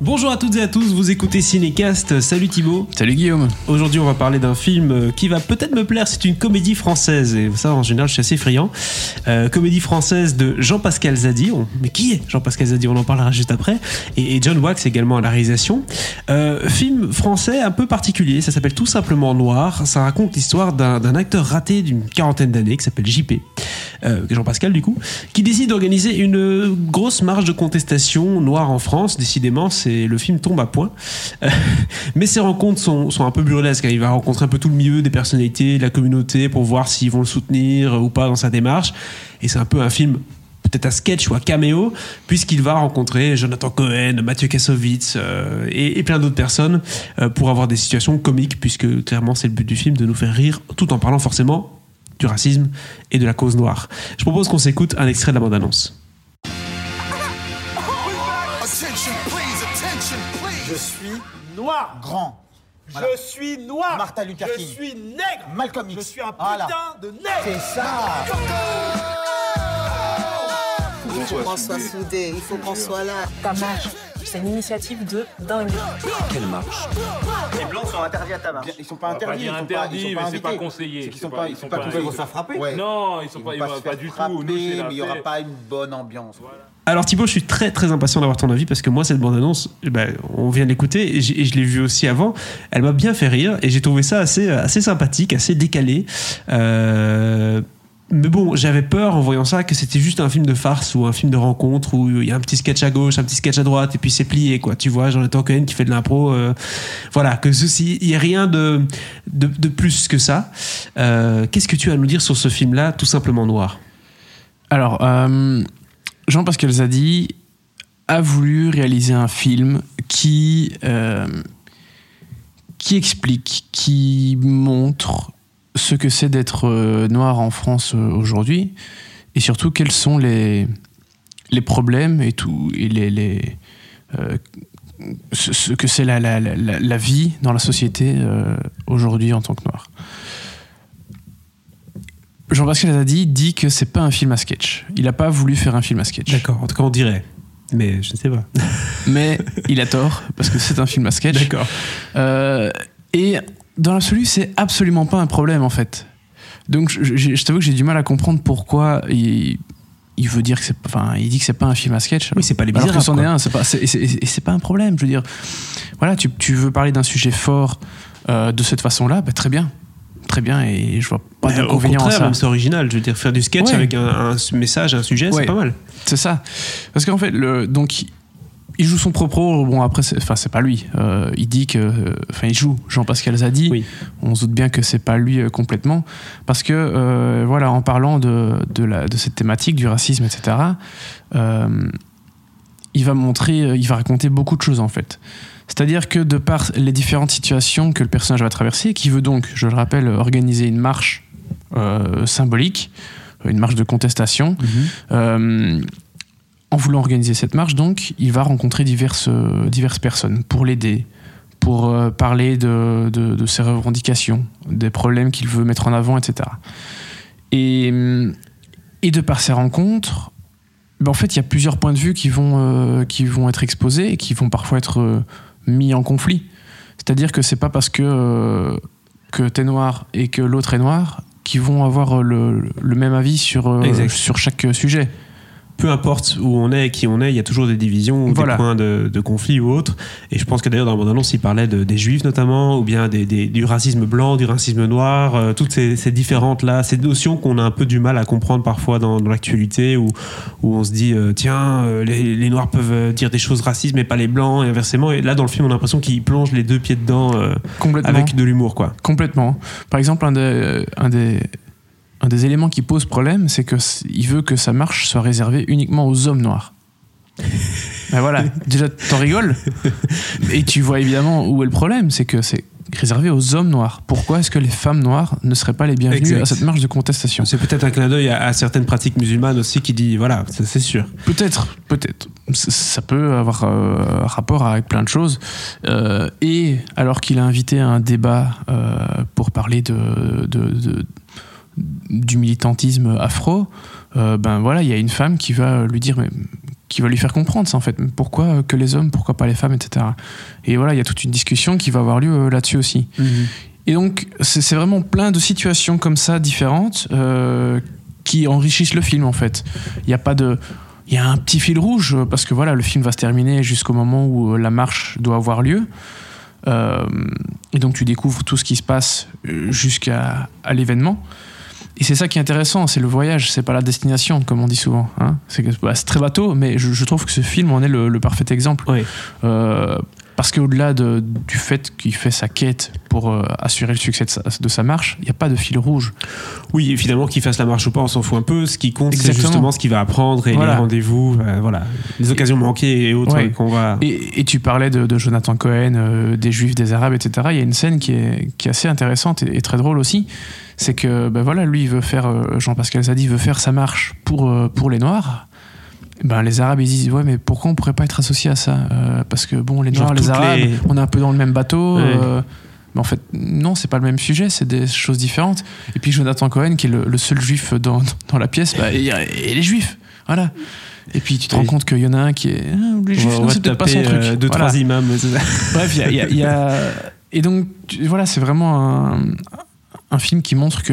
Bonjour à toutes et à tous, vous écoutez Cinécast, salut Thibaut. Salut Guillaume. Aujourd'hui on va parler d'un film euh, qui va peut-être me plaire, c'est une comédie française, et ça en général je suis assez friand. Euh, comédie française de Jean-Pascal Zadi, On- mais qui est Jean-Pascal Zadi? On en parlera juste après, et, et John Wax également à la réalisation. Euh, film français un peu particulier, ça s'appelle tout simplement Noir, ça raconte l'histoire d'un acteur raté d'une quarantaine d'années qui s'appelle JP, Jean-Pascal du coup, qui décide d'organiser une grosse marche de contestation noire en France. Décidément, c'est le film tombe à point. Euh, mais ses rencontres sont, sont un peu burlesques. hein. Il va rencontrer un peu tout le milieu des personnalités, de la communauté pour voir s'ils vont le soutenir ou pas dans sa démarche. Et c'est un peu un film peut-être un sketch ou un caméo, puisqu'il va rencontrer Jonathan Cohen, Mathieu Kassovitz euh, et, plein d'autres personnes euh, pour avoir des situations comiques, puisque clairement c'est le but du film de nous faire rire, tout en parlant forcément du racisme et de la cause noire. Je propose qu'on s'écoute un extrait de la bande-annonce. Je suis noir. grand. Voilà. Je suis noir. Martin Luther je suis nègre. Malcolm X. Je suis un putain Voilà. de nègre. C'est ça. Il faut qu'on soit soudés, il faut qu'on soit là. Ta marche, c'est une initiative de dingue. Les blancs sont interdits à ta marche. Ils sont pas interdits. ils sont pas, ils mais c'est pas conseillé. C'est sont pas- ils ils sont pas. Ils vont se faire frapper. Ouais. Non, ils sont Ils pas, ils pas du tout. mais il y aura pas une bonne ambiance. Alors Thibaut, je suis très très impatient d'avoir ton avis parce que moi cette bande-annonce, eh ben, on vient de l'écouter et, je l'ai vue aussi avant. Elle m'a bien fait rire et j'ai trouvé ça assez assez sympathique, assez décalé. Euh, mais bon, j'avais peur en voyant ça que c'était juste un film de farce ou un film de rencontre où il y a un petit sketch à gauche, un petit sketch à droite et puis c'est plié quoi. Tu vois, Jonathan Cohen qui fait de l'impro. euh, voilà, que ceci, il y a rien de, de plus que ça. Euh, Qu'est-ce que tu as à nous dire sur ce film-là, tout simplement noir? Alors, euh, Jean-Pascal Zadi a voulu réaliser un film qui, qui explique, qui montre ce que c'est d'être euh, noir en France euh, aujourd'hui et surtout quels sont les, les problèmes et tout, et les, les, euh, ce, ce que c'est la, la, la, la vie dans la société euh, aujourd'hui en tant que noir. Jean-Pascal Zadi dit que c'est pas un film à sketch. Il n'a pas voulu faire un film à sketch. D'accord, en tout cas on dirait. Mais je ne sais pas. Mais il a tort, parce que c'est un film à sketch. D'accord. Euh, et dans l'absolu, c'est absolument pas un problème en fait. Donc je, je- je t'avoue que j'ai du mal à comprendre pourquoi il, il veut dire que c'est, enfin, il dit que c'est pas un film à sketch. Oui, c'est pas les Alors que Misérables, c'en est un, c'est pas, c'est, pas un problème. Je veux dire, voilà, tu, tu veux parler d'un sujet fort euh, de cette façon-là, bah, très bien, très bien, et je vois pas d'inconvénient à ça. même c'est original. Je veux dire, faire du sketch Ouais. avec un, un message, un sujet, Ouais. c'est pas mal. C'est ça. Parce qu'en fait, le, donc, il joue son propre rôle. Bon, après, c'est- enfin, c'est pas lui. Euh, il dit que. euh, Enfin, il joue Jean-Pascal Zadi. Oui. On se doute bien que c'est pas lui euh, complètement. Parce que, voilà, en parlant de, de, la, de cette thématique, du racisme, etc., il va montrer, il va raconter beaucoup de choses, en fait. C'est-à-dire que de par les différentes situations que le personnage va traverser, qui veut donc, je le rappelle, organiser une marche symbolique, une marche de contestation, euh, en voulant organiser cette marche, donc, il va rencontrer diverses, euh, diverses personnes pour l'aider, pour euh, parler de, de- de ses revendications, des problèmes qu'il veut mettre en avant, etc. Et, et de par ces rencontres, ben, en fait, il y a plusieurs points de vue qui vont, euh, qui vont être exposés et qui vont parfois être euh, mis en conflit. C'est-à-dire que c'est pas parce que, euh, que t'es noir et que l'autre est noir qui vont avoir le, le même avis sur, sur chaque sujet. Peu importe où on est et qui on est, il y a toujours des divisions ou Voilà. des points de, de conflit ou autres. Et je pense que d'ailleurs, dans la bande-annonce, il parlait de- des juifs notamment, ou bien des, des- du racisme blanc, du racisme noir, euh, toutes ces, ces différentes-là, ces notions qu'on a un peu du mal à comprendre parfois dans, dans l'actualité, où, où on se dit, euh, tiens, euh, les, les noirs peuvent dire des choses racistes, mais pas les blancs, et inversement. Et là, dans le film, on a l'impression qu'il plonge les deux pieds dedans Complètement. avec de l'humour, quoi. Complètement. Par exemple, un des, un des, un des éléments qui pose problème, c'est que c- il veut que sa marche soit réservée uniquement aux hommes noirs. ben voilà, déjà t'en rigoles. Et tu vois évidemment où est le problème, c'est que c'est réservé aux hommes noirs. Pourquoi est-ce que les femmes noires ne seraient pas les bienvenues Exact. à cette marche de contestation? C'est peut-être un clin d'œil à, à certaines pratiques musulmanes aussi qui dit, voilà, c'est sûr. Peut-être, peut-être. Ça peut avoir euh, rapport avec plein de choses. Euh, et alors qu'il a invité à un débat euh, pour parler de, de- de- du militantisme afro, euh, ben voilà, il y a une femme qui va lui dire, mais qui va lui faire comprendre ça en fait. Pourquoi euh, que les hommes, pourquoi pas les femmes, etc. Et voilà, il y a toute une discussion qui va avoir lieu euh, là-dessus aussi. Et donc, c'est vraiment plein de situations comme ça différentes euh, qui enrichissent le film en fait. Il n'y a pas de. Il y a un petit fil rouge parce que voilà, le film va se terminer jusqu'au moment où la marche doit avoir lieu. Euh, et donc, tu découvres tout ce qui se passe jusqu'à à l'événement. Et c'est ça qui est intéressant, c'est le voyage, c'est pas la destination, comme on dit souvent. hein. C'est bah, très bateau, mais je, je trouve que ce film en est le, le parfait exemple. Oui. Euh, parce qu'au-delà de- du fait qu'il fait sa quête pour euh, assurer le succès de sa, de sa marche, il n'y a pas de fil rouge. Oui, et finalement, qu'il fasse la marche ou pas, on s'en fout un peu. Ce qui compte, c'est justement ce qu'il va apprendre et Voilà. les rendez-vous, euh, voilà, les occasions manquées et autres Ouais. qu'on va. Et, et tu parlais de, de Jonathan Cohen, euh, des Juifs, des Arabes, etc. Il y a une scène qui est, qui est assez intéressante et, et très drôle aussi. C'est que ben voilà, lui, il veut faire, Jean-Pascal Zadi veut faire sa marche pour, pour les Noirs. Ben, les Arabes ils disent ouais mais pourquoi on pourrait pas être associé à ça Euh, parce que bon les Noirs les Arabes les- on est un peu dans le même bateau Ouais. euh, mais en fait non c'est pas le même sujet c'est des choses différentes et puis Jonathan Cohen qui est le, le seul juif dans, dans la pièce bah, et les juifs voilà et puis tu te rends compte qu'il y en a un qui est ah, les On juifs va c'est peut-être pas son truc euh, deux, Voilà. trois imams. Bref, il y a, y y Et donc, tu- voilà, c'est vraiment un, un film qui montre que,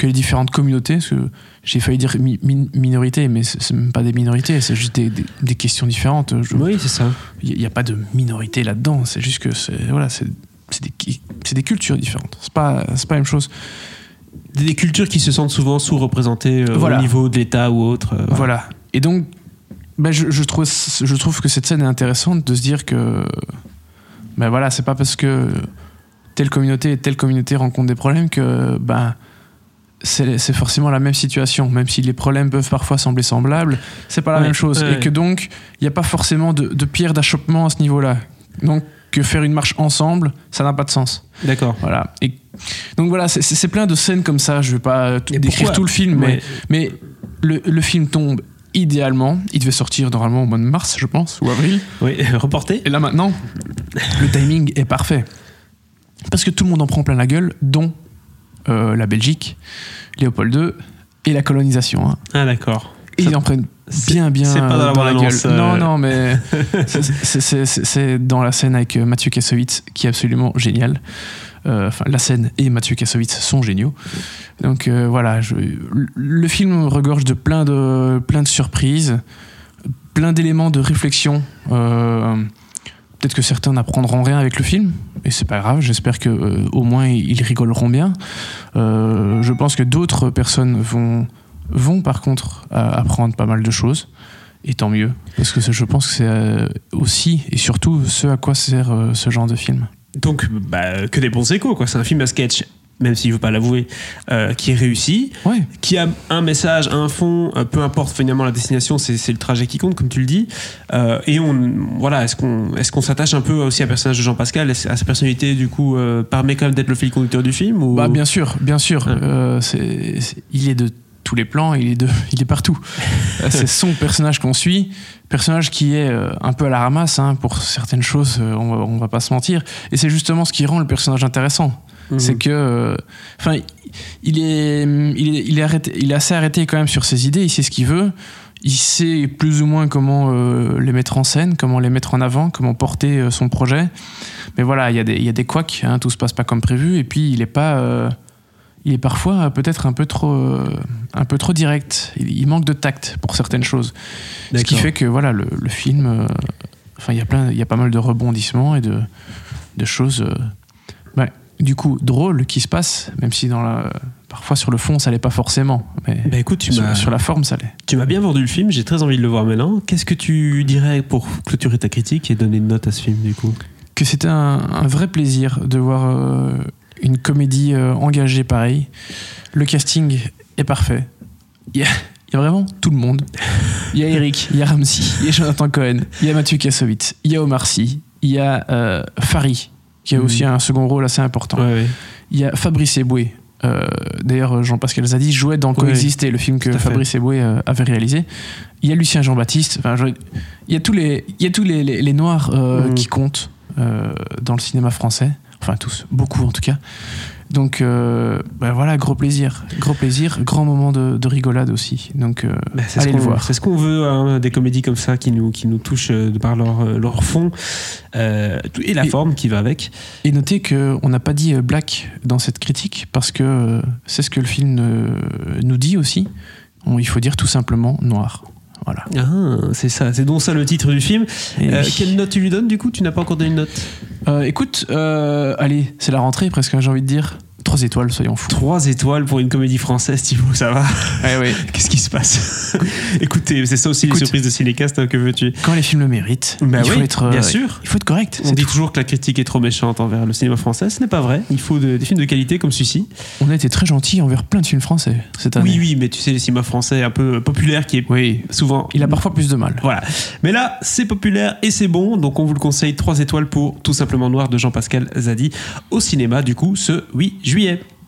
que les différentes communautés, parce que j'ai failli dire mi- mi- minorité, mais c'est même pas des minorités, c'est juste des, des- des questions différentes. Je- Oui, c'est ça. Il n'y a pas de minorité là-dedans, c'est juste que c'est voilà, c'est des, des cultures différentes. C'est pas, c'est pas la même chose. Des, cultures qui se sentent souvent sous-représentées euh, Voilà. au niveau de l'État ou autre. euh, Voilà. Et donc, ben, je, je trouve, je trouve que cette scène est intéressante de se dire que, ben voilà, c'est pas parce que telle communauté et telle communauté rencontrent des problèmes que, ben, c'est forcément la même situation. Même si les problèmes peuvent parfois sembler semblables, c'est pas la Ouais, même chose. ouais. Et que donc, il n'y a pas forcément de, de pierre d'achoppement à ce niveau-là. Donc, que faire une marche ensemble, ça n'a pas de sens. D'accord. Voilà. Et donc voilà, c'est- plein de scènes comme ça. Je vais pas décrire tout le film, mais, mais le, le film tombe idéalement. Il devait sortir normalement au mois de mars, je pense, ou avril. Oui, reporté. Et là maintenant, le timing est parfait. Parce que tout le monde en prend plein la gueule, dont euh, la Belgique, Léopold II et la colonisation. hein. Ah, d'accord. Et Ça- ils en prennent bien, bien c'est pas dans la la gueule. euh. Non, non, mais c'est- dans la scène avec euh, Mathieu Kassovitz qui est absolument génial. Euh, Enfin, la scène et Mathieu Kassovitz sont géniaux. Donc euh, voilà, je- le film regorge de plein de, plein de surprises, plein d'éléments de réflexion. Peut-être que certains n'apprendront rien avec le film, et c'est pas grave. J'espère que euh, au moins ils rigoleront bien. Euh, je pense que d'autres personnes vont vont par contre euh, apprendre pas mal de choses, et tant mieux, parce que je pense que c'est aussi et surtout ce à quoi sert ce genre de film. Donc, bah, que des bons échos, quoi. C'est un film à sketch, même s'il ne veut pas l'avouer, euh, qui est réussi, Ouais. qui a un message, un fond, euh, peu importe finalement la destination, c'est le trajet qui compte, comme tu le dis. Euh, et on, voilà, est-ce qu'on est qu'on s'attache un peu aussi à personnage de Jean-Pascal, à sa personnalité, du coup, permet quand même d'être le fil conducteur du film ou... Bah bien sûr, bien sûr. Ouais. Il est de tous les plans, il est de, il est partout. C'est son personnage qu'on suit, personnage qui est un peu à la ramasse hein, pour certaines choses. on, on va pas se mentir. Et c'est justement ce qui rend le personnage intéressant. Mhm. C'est que, euh, enfin, il est, il est, il est arrêté, il est assez arrêté quand même sur ses idées. Il sait ce qu'il veut. Il sait plus ou moins comment euh, les mettre en scène, comment les mettre en avant, comment porter euh, son projet. Mais voilà, il y a des, il y a des couacs. Hein, tout se passe pas comme prévu. Et puis, il est pas, euh, il est parfois peut-être un peu trop, un peu trop direct. Il, il manque de tact pour certaines choses. Ce qui fait que voilà, le, le film, enfin, il y a plein, il y a pas mal de rebondissements et de, de choses, ouais, du coup, drôles qui se passent, même si dans la, parfois sur le fond, ça l'est pas forcément. Mais Bah écoute, tu sur, sur la forme, ça l'est. tu m'as bien vendu le film, j'ai très envie de le voir maintenant. Qu'est-ce que tu dirais pour clôturer ta critique et donner une note à ce film, du coup? Que c'était un, un vrai plaisir de voir euh, une comédie euh, engagée pareil. Le casting est parfait. Il y a, il y a vraiment tout le monde. Il y a Eric, il y a Ramsey, il y a Jonathan Cohen, il y a Mathieu Kassovitz, il y a Omar Sy, il y a euh, Fari, qui a Mhm. aussi un second rôle assez important. Ouais, ouais. Il y a Fabrice Eboué. Euh, D'ailleurs, Jean-Pascal Zadi jouait dans Coexister, le film que. Fabrice Eboué euh, avait réalisé. Il y a Lucien Jean-Baptiste. Enfin, je- il y a tous les, il y a tous les, les- les noirs euh, Mhm. qui comptent euh, dans le cinéma français. Enfin, tous, beaucoup en tout cas. Donc euh, bah voilà, gros plaisir, gros plaisir, grand moment de, de rigolade aussi. Donc euh, Bah, c'est ce allez le qu'on- voir. C'est ce qu'on veut, hein, des comédies comme ça qui nous, qui nous touchent euh, de par leur, leur fond euh, et la Et- forme qui va avec. Et notez qu'on n'a pas dit black dans cette critique parce que c'est ce que le film nous dit aussi. On- il faut dire tout simplement noir. Voilà. Ah, c'est ça, c'est donc ça le titre du film. Oui. quelle note tu lui donnes du coup? Tu n'as pas encore donné une note? Euh, écoute, euh, allez, c'est la rentrée presque, hein, j'ai envie de dire. Trois étoiles, soyons fous. Trois étoiles pour une comédie française, Thibaut, ça va Eh oui. Qu'est-ce qui se passe Écoutez, c'est ça aussi Écoute. les surprises de Cinécast, hein, que veux-tu Quand les films le méritent, Bah il faut être. euh, bien sûr. Il faut être correct. On dit tout. toujours que la critique est trop méchante envers le cinéma français, ce n'est pas vrai. Il faut de- des films de qualité comme celui-ci. On a été très gentil envers plein de films français cette année. Oui, oui, mais tu sais, le cinéma français un peu populaire qui est Oui. souvent Il a parfois plus de mal. Voilà. Mais là, c'est populaire et c'est bon, donc on vous le conseille 3 étoiles pour Tout simplement Noir de Jean-Pascal Zadi au cinéma, du coup, ce 8 juillet.